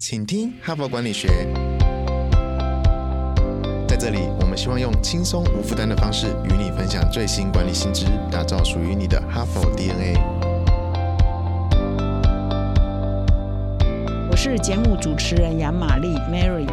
请听哈佛管理学。在这里，我们希望用轻松无负担的方式与你分享最新管理新知，打造属于你的哈佛 DNA。我是节目主持人杨玛丽 Mary。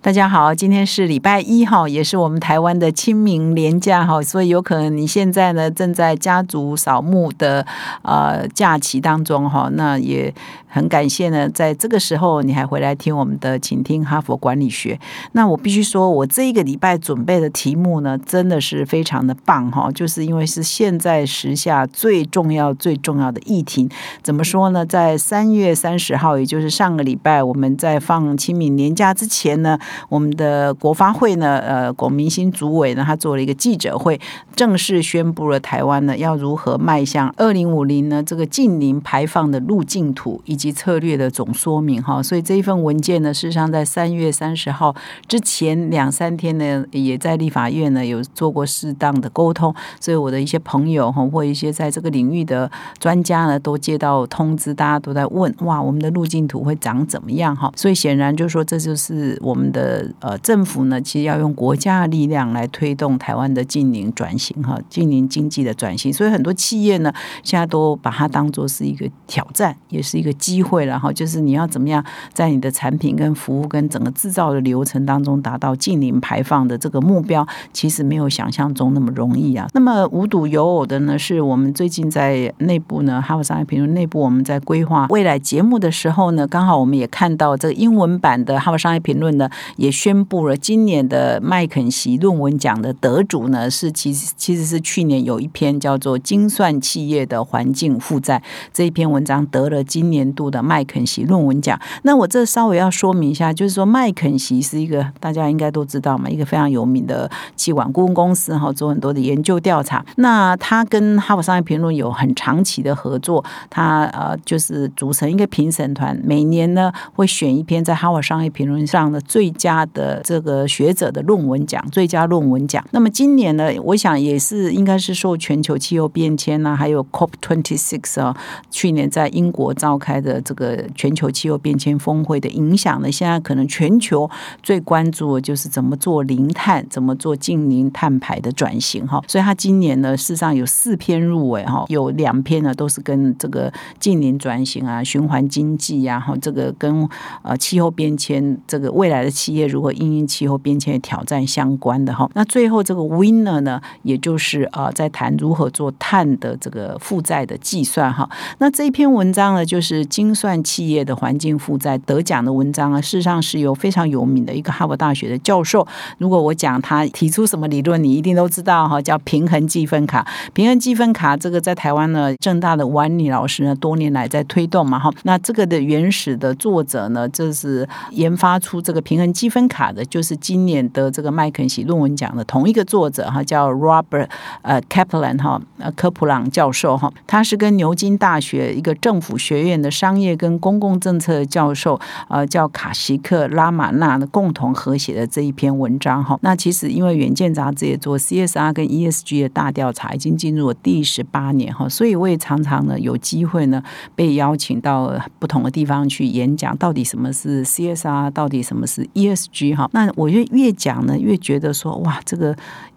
大家好，今天是礼拜一哈，也是我们台湾的清明连假哈，所以有可能你现在呢正在家族扫墓的呃假期当中哈，那也很感谢呢，在这个时候你还回来听我们的，请听哈佛管理学。那我必须说，我这一个礼拜准备的题目呢，真的是非常的棒哈，就是因为是现在时下最重要最重要的议题。怎么说呢？在三月三十号，也就是上个礼拜，我们在放清明年假之前呢。我们的国发会呢，呃，国民新主委呢，他做了一个记者会，正式宣布了台湾呢要如何迈向二零五零呢这个近零排放的路径图以及策略的总说明哈。所以这一份文件呢，事实上在三月三十号之前两三天呢，也在立法院呢有做过适当的沟通。所以我的一些朋友哈，或一些在这个领域的专家呢，都接到通知，大家都在问哇，我们的路径图会长怎么样哈？所以显然就是说，这就是我们的。呃，政府呢，其实要用国家的力量来推动台湾的近邻转型哈，近邻经济的转型。所以很多企业呢，现在都把它当做是一个挑战，也是一个机会了哈。就是你要怎么样在你的产品跟服务跟整个制造的流程当中达到近零排放的这个目标，其实没有想象中那么容易啊。那么无独有偶的呢，是我们最近在内部呢，哈佛商业评论内部我们在规划未来节目的时候呢，刚好我们也看到这个英文版的哈佛商业评论呢。也宣布了，今年的麦肯锡论文奖的得主呢，是其实其实是去年有一篇叫做《精算企业的环境负债》这一篇文章得了今年度的麦肯锡论文奖。那我这稍微要说明一下，就是说麦肯锡是一个大家应该都知道嘛，一个非常有名的气管顾问公司哈，做很多的研究调查。那他跟哈佛商业评论有很长期的合作，他呃就是组成一个评审团，每年呢会选一篇在哈佛商业评论上的最佳。的这个学者的论文奖，最佳论文奖。那么今年呢，我想也是应该是受全球气候变迁啊，还有 COP twenty six 啊，去年在英国召开的这个全球气候变迁峰会的影响呢。现在可能全球最关注的就是怎么做零碳，怎么做近零碳排的转型哈。所以他今年呢，事实上有四篇入围哈，有两篇呢都是跟这个近零转型啊、循环经济呀，哈，这个跟呃气候变迁这个未来的企。业如何应应气候变迁的挑战相关的哈，那最后这个 winner 呢，也就是呃在谈如何做碳的这个负债的计算哈。那这一篇文章呢，就是精算企业的环境负债得奖的文章啊，事实上是由非常有名的一个哈佛大学的教授。如果我讲他提出什么理论，你一定都知道哈，叫平衡积分卡。平衡积分卡这个在台湾呢，正大的王妮老师呢，多年来在推动嘛哈。那这个的原始的作者呢，就是研发出这个平衡积。分卡的就是今年的这个麦肯锡论文奖的同一个作者哈，叫 Robert 呃 Kaplan 哈呃科普朗教授哈，他是跟牛津大学一个政府学院的商业跟公共政策教授呃叫卡西克拉马纳的共同合写的这一篇文章哈。那其实因为远见杂志也做 CSR 跟 ESG 的大调查，已经进入了第十八年哈，所以我也常常呢有机会呢被邀请到不同的地方去演讲，到底什么是 CSR，到底什么是 ES。G 哈，那我就越讲呢，越觉得说哇，这个。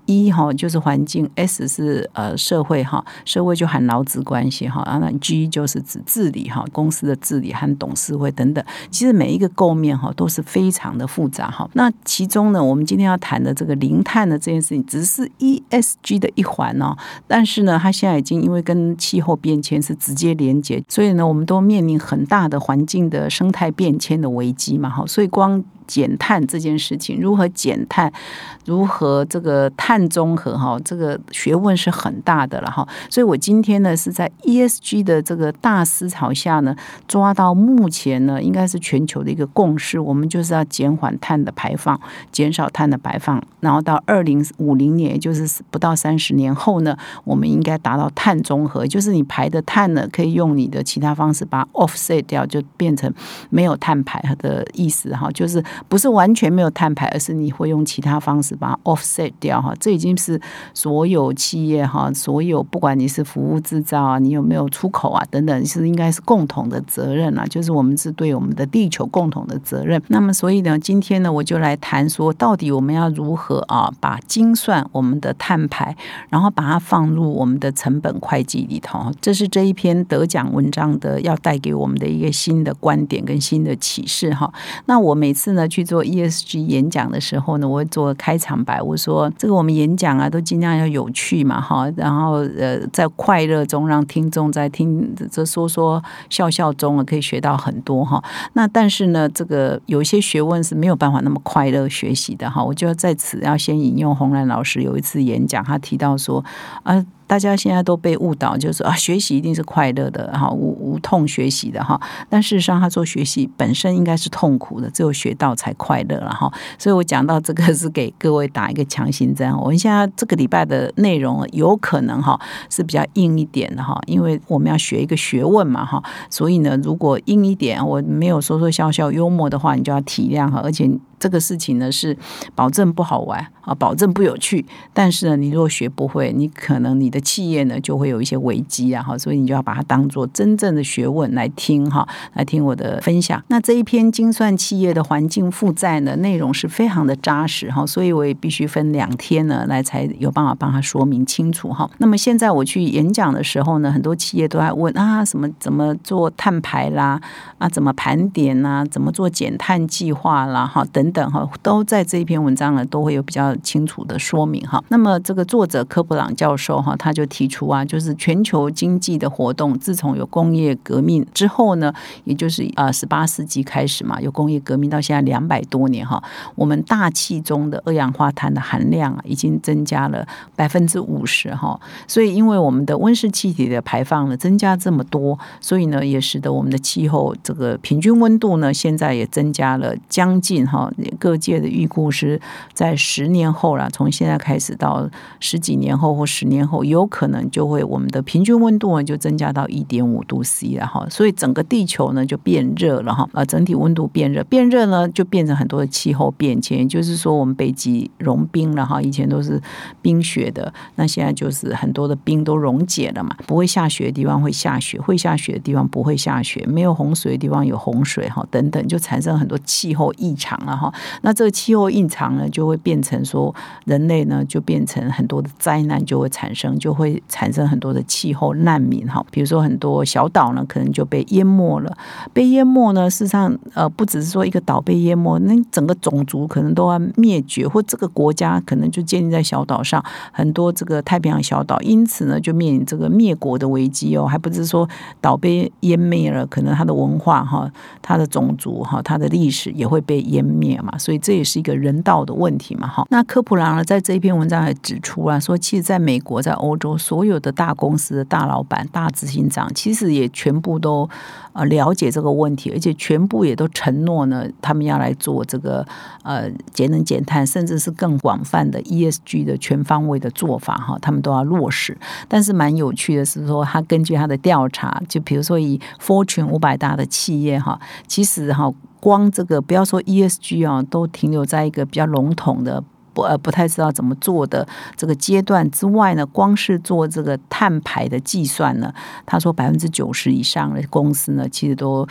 一哈就是环境，S 是呃社会哈，社会就含劳资关系哈，然后 G 就是指治理哈，公司的治理和董事会等等。其实每一个构面哈都是非常的复杂哈。那其中呢，我们今天要谈的这个零碳的这件事情，只是 ESG 的一环哦。但是呢，它现在已经因为跟气候变迁是直接连接，所以呢，我们都面临很大的环境的生态变迁的危机嘛哈。所以光减碳这件事情，如何减碳，如何这个碳。碳中和哈，这个学问是很大的了哈，所以我今天呢是在 ESG 的这个大思潮下呢，抓到目前呢应该是全球的一个共识，我们就是要减缓碳的排放，减少碳的排放，然后到二零五零年，也就是不到三十年后呢，我们应该达到碳中和，就是你排的碳呢可以用你的其他方式把 offset 掉，就变成没有碳排的意思哈，就是不是完全没有碳排，而是你会用其他方式把 offset 掉哈。这已经是所有企业哈，所有不管你是服务制造啊，你有没有出口啊等等，是应该是共同的责任啊，就是我们是对我们的地球共同的责任。那么所以呢，今天呢，我就来谈说，到底我们要如何啊，把精算我们的碳排，然后把它放入我们的成本会计里头。这是这一篇得奖文章的要带给我们的一个新的观点跟新的启示哈。那我每次呢去做 ESG 演讲的时候呢，我会做开场白，我说这个我们演讲啊都尽量要有趣嘛哈，然后呃在快乐中让听众在听这说说笑笑中啊可以学到很多哈。那但是呢，这个有一些学问是没有办法那么快乐学习的哈。我就要在此要先引用洪兰老师有一次演讲，他提到说啊。大家现在都被误导，就是啊，学习一定是快乐的哈，无无痛学习的哈。但事实上，他做学习本身应该是痛苦的，只有学到才快乐了哈。所以我讲到这个是给各位打一个强心针。我们现在这个礼拜的内容有可能哈是比较硬一点的哈，因为我们要学一个学问嘛哈。所以呢，如果硬一点，我没有说说笑笑幽默的话，你就要体谅哈。而且这个事情呢是保证不好玩啊，保证不有趣。但是呢，你如果学不会，你可能你的。企业呢就会有一些危机啊，哈，所以你就要把它当做真正的学问来听哈，来听我的分享。那这一篇精算企业的环境负债呢，内容是非常的扎实哈，所以我也必须分两天呢来才有办法帮他说明清楚哈。那么现在我去演讲的时候呢，很多企业都在问啊，什么怎么做碳排啦，啊，怎么盘点呐，怎么做减碳计划啦，哈，等等哈，都在这一篇文章呢都会有比较清楚的说明哈。那么这个作者科普朗教授哈，他。就提出啊，就是全球经济的活动，自从有工业革命之后呢，也就是啊十八世纪开始嘛，有工业革命到现在两百多年哈，我们大气中的二氧化碳的含量啊，已经增加了百分之五十哈。所以，因为我们的温室气体的排放呢增加这么多，所以呢，也使得我们的气候这个平均温度呢，现在也增加了将近哈。各界的预估是在十年后了，从现在开始到十几年后或十年后有。可能就会我们的平均温度呢就增加到一点五度 C 了哈，所以整个地球呢就变热了哈，呃，整体温度变热，变热呢就变成很多的气候变迁，就是说我们北极融冰了哈，以前都是冰雪的，那现在就是很多的冰都溶解了嘛，不会下雪的地方会下雪，会下雪的地方不会下雪，没有洪水的地方有洪水哈，等等就产生很多气候异常了哈，那这个气候异常呢就会变成说人类呢就变成很多的灾难就会产生就。会产生很多的气候难民哈，比如说很多小岛呢，可能就被淹没了。被淹没呢，事实上呃，不只是说一个岛被淹没，那整个种族可能都要灭绝，或这个国家可能就建立在小岛上，很多这个太平洋小岛，因此呢，就面临这个灭国的危机哦。还不是说岛被淹灭了，可能它的文化哈、它的种族哈、它的历史也会被湮灭嘛。所以这也是一个人道的问题嘛。哈，那科普朗呢，在这一篇文章还指出啊，说其实在美国，在欧洲所有的大公司的大老板、大执行长，其实也全部都呃了解这个问题，而且全部也都承诺呢，他们要来做这个呃节能减碳，甚至是更广泛的 ESG 的全方位的做法哈，他们都要落实。但是蛮有趣的是说，他根据他的调查，就比如说以 Fortune 五百大的企业哈，其实哈光这个不要说 ESG 啊，都停留在一个比较笼统的。不呃不太知道怎么做的这个阶段之外呢，光是做这个碳排的计算呢，他说百分之九十以上的公司呢，其实都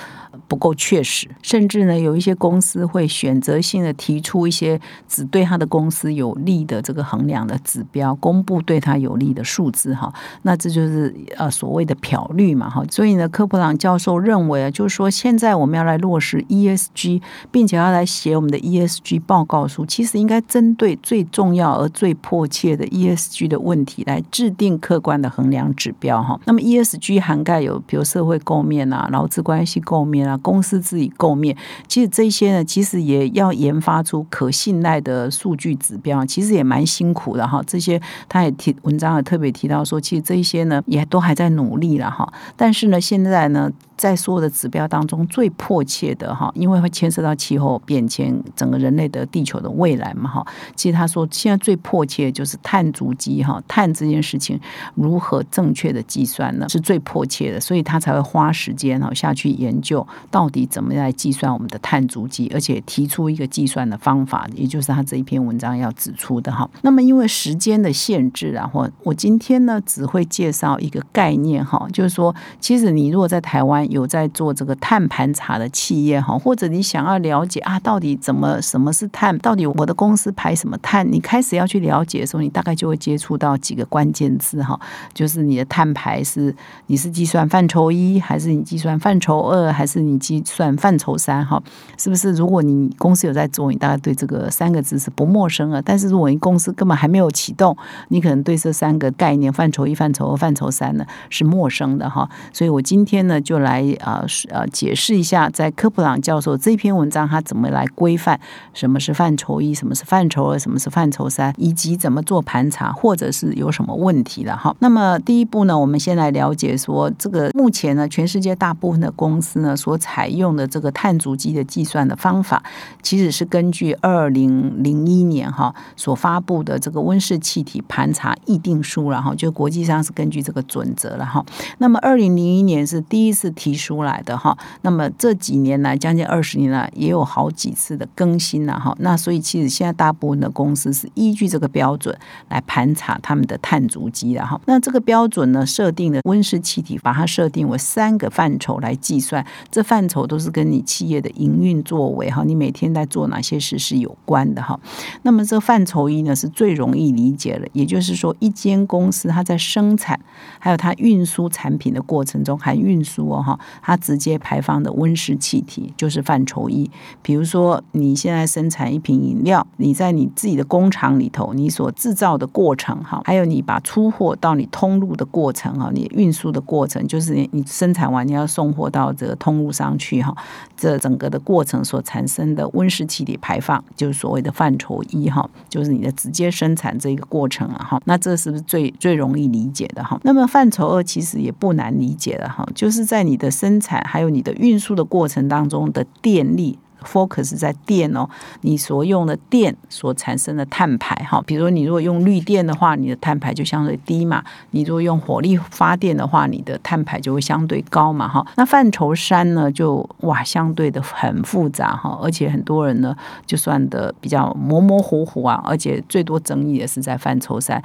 不够确实，甚至呢有一些公司会选择性的提出一些只对他的公司有利的这个衡量的指标，公布对他有利的数字哈，那这就是呃所谓的漂绿嘛哈，所以呢科普朗教授认为啊，就是说现在我们要来落实 ESG，并且要来写我们的 ESG 报告书，其实应该针对。最重要而最迫切的 ESG 的问题，来制定客观的衡量指标哈。那么 ESG 涵盖有，比如社会构面啊、劳资关系构面啊、公司治理构面。其实这些呢，其实也要研发出可信赖的数据指标，其实也蛮辛苦的哈。这些他也提文章也特别提到说，其实这些呢，也都还在努力了哈。但是呢，现在呢。在所有的指标当中，最迫切的哈，因为会牵涉到气候变迁，整个人类的地球的未来嘛哈。其实他说现在最迫切就是碳足迹哈，碳这件事情如何正确的计算呢？是最迫切的，所以他才会花时间哈下去研究到底怎么来计算我们的碳足迹，而且提出一个计算的方法，也就是他这一篇文章要指出的哈。那么因为时间的限制啊，或我今天呢只会介绍一个概念哈，就是说，其实你如果在台湾有在做这个碳盘查的企业哈，或者你想要了解啊，到底怎么什么是碳，到底我的公司排什么么碳，你开始要去了解的时候，你大概就会接触到几个关键字哈，就是你的碳排是你是计算范畴一，还是你计算范畴二，还是你计算范畴三哈？是不是？如果你公司有在做，你大概对这个三个字是不陌生了。但是如果你公司根本还没有启动，你可能对这三个概念范畴一、范畴二、范畴三呢是陌生的哈。所以我今天呢就来啊呃解释一下，在科普朗教授这篇文章他怎么来规范什么是范畴一，什么是范畴二，什么是范畴三，以及怎么做盘查，或者是有什么问题了哈。那么第一步呢，我们先来了解说这个目前呢，全世界大部分的公司呢所采用的这个碳足迹的计算的方法，其实是根据二零零一年哈所发布的这个温室气体盘查议定书，然后就国际上是根据这个准则了哈。那么二零零一年是第一次提出来的哈，那么这几年来将近二十年来也有好几次的更新了哈。那所以其实现在大部分的公司是依据这个标准来盘查他们的碳足迹的哈。那这个标准呢设定的温室气体，把它设定为三个范畴来计算，这范畴都是跟你企业的营运作为哈，你每天在做哪些事是有关的哈。那么这范畴一呢是最容易理解的，也就是说一间公司它在生产还有它运输产品的过程中，含运输哦哈，它直接排放的温室气体就是范畴一。比如说你现在生产一瓶饮料，你在你自己的工厂里头，你所制造的过程哈，还有你把出货到你通路的过程哈，你运输的过程，就是你生产完你要送货到这个通路上去哈，这整个的过程所产生的温室气体排放，就是所谓的范畴一哈，就是你的直接生产这个过程啊哈，那这是不是最最容易理解的哈？那么范畴二其实也不难理解的哈，就是在你的生产还有你的运输的过程当中的电力。Focus 在电哦，你所用的电所产生的碳排哈，比如说你如果用绿电的话，你的碳排就相对低嘛；你如果用火力发电的话，你的碳排就会相对高嘛哈。那范畴三呢，就哇相对的很复杂哈，而且很多人呢就算的比较模模糊糊啊，而且最多争议的是在范畴三。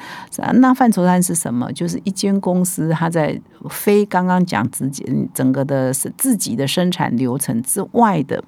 那范畴三是什么？就是一间公司它在非刚刚讲自己整个的是自己的生产流程之外的。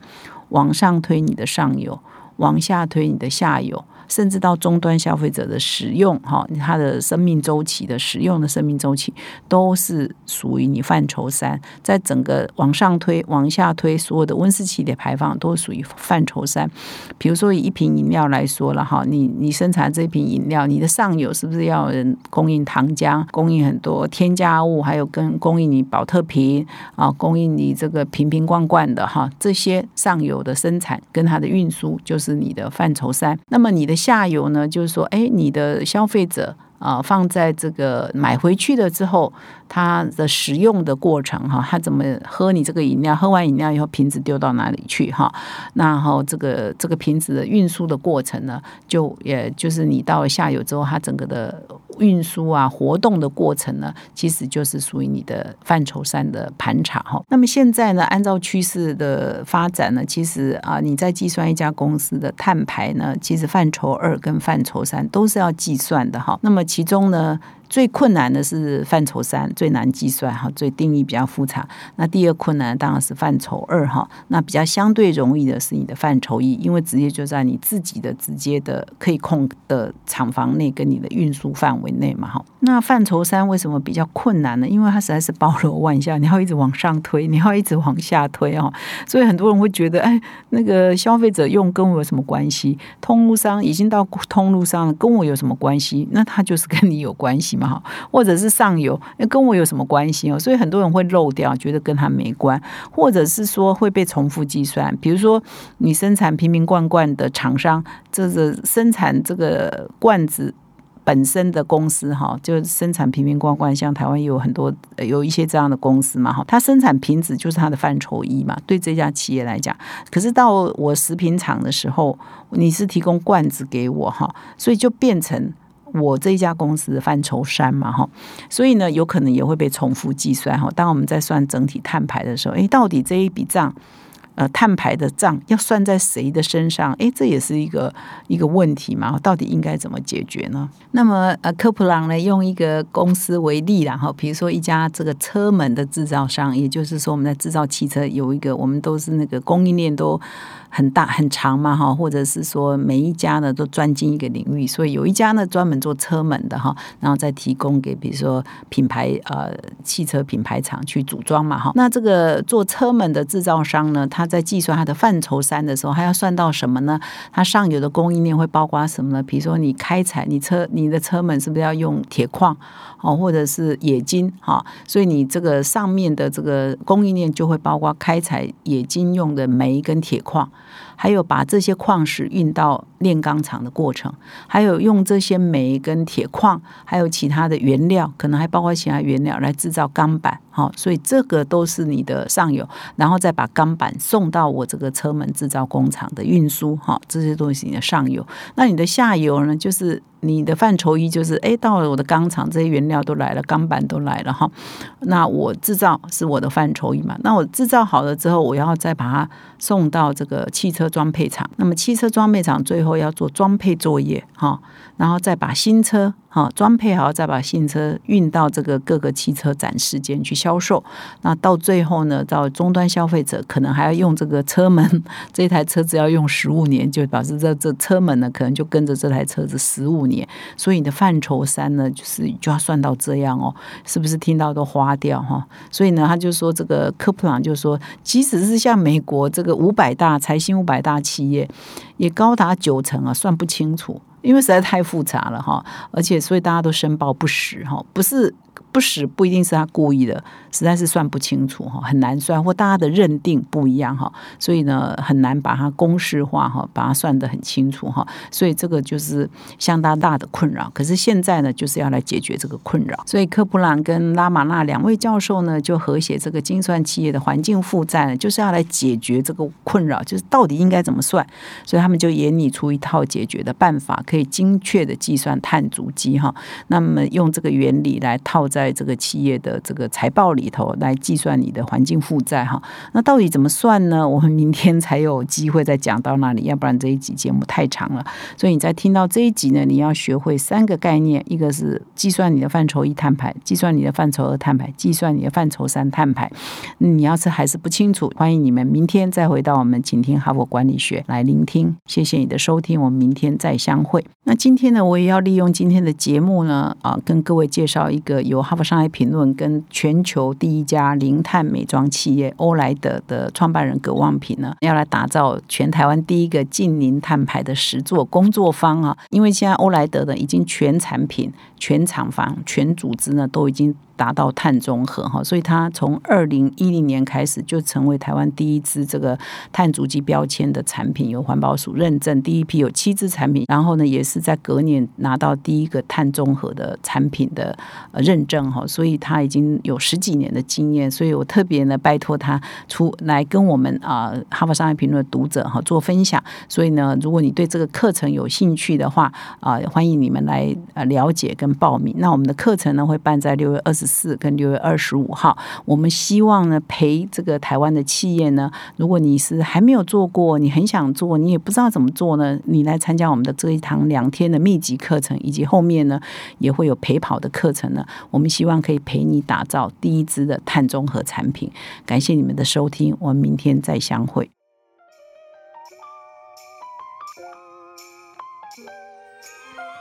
往上推你的上游，往下推你的下游。甚至到终端消费者的使用，哈，它的生命周期的使用的生命周期都是属于你范畴三，在整个往上推、往下推，所有的温室气体排放都属于范畴三。比如说以一瓶饮料来说了，哈，你你生产这瓶饮料，你的上游是不是要人供应糖浆、供应很多添加物，还有跟供应你保特瓶啊，供应你这个瓶瓶罐罐的哈，这些上游的生产跟它的运输就是你的范畴三。那么你的下游呢，就是说，哎，你的消费者啊，放在这个买回去了之后。他的使用的过程哈，他怎么喝你这个饮料？喝完饮料以后，瓶子丢到哪里去哈？然后这个这个瓶子的运输的过程呢，就也就是你到了下游之后，它整个的运输啊活动的过程呢，其实就是属于你的范畴三的盘查哈。那么现在呢，按照趋势的发展呢，其实啊，你在计算一家公司的碳排呢，其实范畴二跟范畴三都是要计算的哈。那么其中呢？最困难的是范畴三，最难计算哈，最定义比较复杂。那第二困难当然是范畴二哈，那比较相对容易的是你的范畴一，因为直接就在你自己的直接的可以控的厂房内跟你的运输范围内嘛哈。那范畴三为什么比较困难呢？因为它实在是包罗万象，你要一直往上推，你要一直往下推哦，所以很多人会觉得，哎，那个消费者用跟我有什么关系？通路商已经到通路上了，跟我有什么关系？那他就是跟你有关系。嘛哈，或者是上游，跟我有什么关系哦？所以很多人会漏掉，觉得跟他没关，或者是说会被重复计算。比如说，你生产瓶瓶罐罐的厂商，这个生产这个罐子。本身的公司哈，就生产瓶瓶罐罐，像台湾有很多有一些这样的公司嘛哈，它生产瓶子就是它的范畴一嘛，对这家企业来讲，可是到我食品厂的时候，你是提供罐子给我哈，所以就变成。我这一家公司的范畴三嘛，哈，所以呢，有可能也会被重复计算哈。当我们在算整体碳排的时候，诶，到底这一笔账？呃，碳排的账要算在谁的身上？哎，这也是一个一个问题嘛。到底应该怎么解决呢？那么，呃，科普朗呢，用一个公司为例，然后比如说一家这个车门的制造商，也就是说我们在制造汽车有一个，我们都是那个供应链都很大很长嘛，哈，或者是说每一家呢都专精一个领域，所以有一家呢专门做车门的哈，然后再提供给比如说品牌呃汽车品牌厂去组装嘛，哈。那这个做车门的制造商呢，他在计算它的范畴三的时候，还要算到什么呢？它上游的供应链会包括什么呢？比如说你开采，你车你的车门是不是要用铁矿哦，或者是冶金哈？所以你这个上面的这个供应链就会包括开采冶金用的煤跟铁矿。还有把这些矿石运到炼钢厂的过程，还有用这些煤跟铁矿，还有其他的原料，可能还包括其他原料来制造钢板，哈，所以这个都是你的上游，然后再把钢板送到我这个车门制造工厂的运输，哈，这些东西你的上游，那你的下游呢，就是。你的范畴一就是，哎，到了我的钢厂，这些原料都来了，钢板都来了哈。那我制造是我的范畴一嘛？那我制造好了之后，我要再把它送到这个汽车装配厂。那么汽车装配厂最后要做装配作业哈，然后再把新车。好，装配好再把新车运到这个各个汽车展示间去销售。那到最后呢，到终端消费者可能还要用这个车门，这台车子要用十五年，就表示这这车门呢可能就跟着这台车子十五年。所以你的范畴三呢，就是就要算到这样哦，是不是听到都花掉哈？所以呢，他就说这个科普朗就说，即使是像美国这个五百大财新五百大企业，也高达九成啊，算不清楚。因为实在太复杂了哈，而且所以大家都申报不实哈，不是。不实不一定是他故意的，实在是算不清楚哈，很难算，或大家的认定不一样哈，所以呢很难把它公式化哈，把它算得很清楚哈，所以这个就是相当大的困扰。可是现在呢，就是要来解决这个困扰，所以科普朗跟拉马纳两位教授呢，就合写这个精算企业的环境负债，就是要来解决这个困扰，就是到底应该怎么算。所以他们就研拟出一套解决的办法，可以精确的计算碳足迹哈。那么用这个原理来套在。在这个企业的这个财报里头来计算你的环境负债哈，那到底怎么算呢？我们明天才有机会再讲到那里，要不然这一集节目太长了。所以你在听到这一集呢，你要学会三个概念：一个是计算你的范畴一碳排，计算你的范畴二碳排，计算你的范畴三碳排。你要是还是不清楚，欢迎你们明天再回到我们请听哈佛管理学来聆听。谢谢你的收听，我们明天再相会。那今天呢，我也要利用今天的节目呢，啊，跟各位介绍一个由哈佛商业评论跟全球第一家零碳美妆企业欧莱德的创办人葛望平呢，要来打造全台湾第一个近零碳排的十座工作坊啊。因为现在欧莱德的，已经全产品、全厂房、全组织呢，都已经。达到碳中和哈，所以它从二零一零年开始就成为台湾第一支这个碳足迹标签的产品，由环保署认证，第一批有七支产品，然后呢，也是在隔年拿到第一个碳中和的产品的认证哈，所以他已经有十几年的经验，所以我特别呢拜托他出来跟我们啊哈佛商业评论的读者哈做分享，所以呢，如果你对这个课程有兴趣的话啊，欢迎你们来呃了解跟报名。那我们的课程呢会办在六月二十四跟六月二十五号，我们希望呢陪这个台湾的企业呢，如果你是还没有做过，你很想做，你也不知道怎么做呢，你来参加我们的这一堂两天的密集课程，以及后面呢也会有陪跑的课程呢，我们希望可以陪你打造第一支的碳中和产品。感谢你们的收听，我们明天再相会。